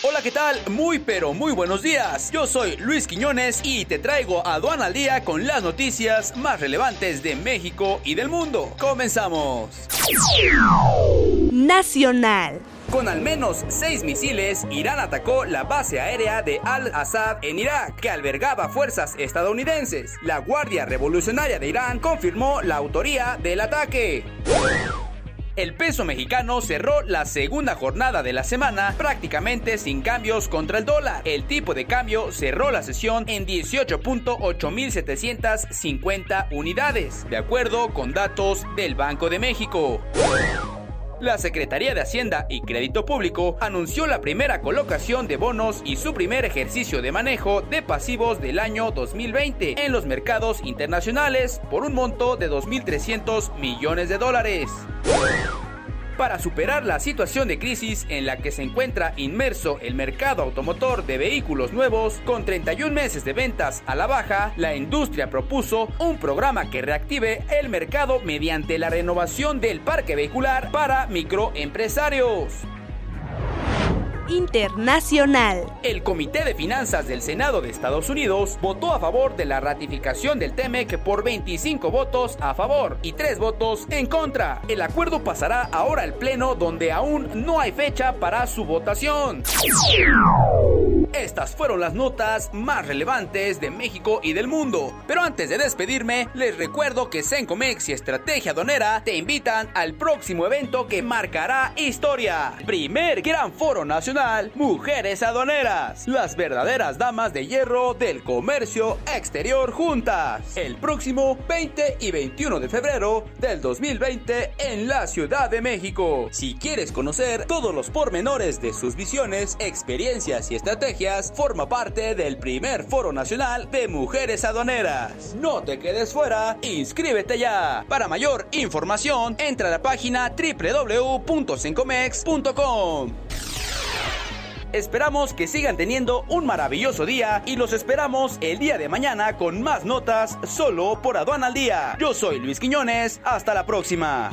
Hola, ¿qué tal? Muy pero muy buenos días. Yo soy Luis Quiñones y te traigo a Aduana al Día con las noticias más relevantes de México y del mundo. Comenzamos. Nacional. Con al menos seis misiles, Irán atacó la base aérea de Al-Assad en Irak, que albergaba fuerzas estadounidenses. La Guardia Revolucionaria de Irán confirmó la autoría del ataque. El peso mexicano cerró la segunda jornada de la semana prácticamente sin cambios contra el dólar. El tipo de cambio cerró la sesión en 18.8750 unidades, de acuerdo con datos del Banco de México. La Secretaría de Hacienda y Crédito Público anunció la primera colocación de bonos y su primer ejercicio de manejo de pasivos del año 2020 en los mercados internacionales por un monto de 2.300 millones de dólares para superar la situación de crisis en la que se encuentra inmerso el mercado automotor de vehículos nuevos, con 31 meses de ventas a la baja, la industria propuso un programa que reactive el mercado mediante la renovación del parque vehicular para microempresarios internacional. El Comité de Finanzas del Senado de Estados Unidos votó a favor de la ratificación del TEMEC por 25 votos a favor y 3 votos en contra. El acuerdo pasará ahora al Pleno donde aún no hay fecha para su votación. Estas fueron las notas más relevantes de México y del mundo. Pero antes de despedirme, les recuerdo que Sencomex y Estrategia Donera te invitan al próximo evento que marcará historia. Primer Gran Foro Nacional Mujeres Aduaneras. Las verdaderas damas de hierro del comercio exterior juntas. El próximo 20 y 21 de febrero del 2020 en la Ciudad de México. Si quieres conocer todos los pormenores de sus visiones, experiencias y forma parte del primer Foro Nacional de Mujeres Aduaneras. No te quedes fuera, inscríbete ya. Para mayor información, entra a la página www.sencomex.com. Esperamos que sigan teniendo un maravilloso día y los esperamos el día de mañana con más notas solo por Aduana al Día. Yo soy Luis Quiñones, hasta la próxima.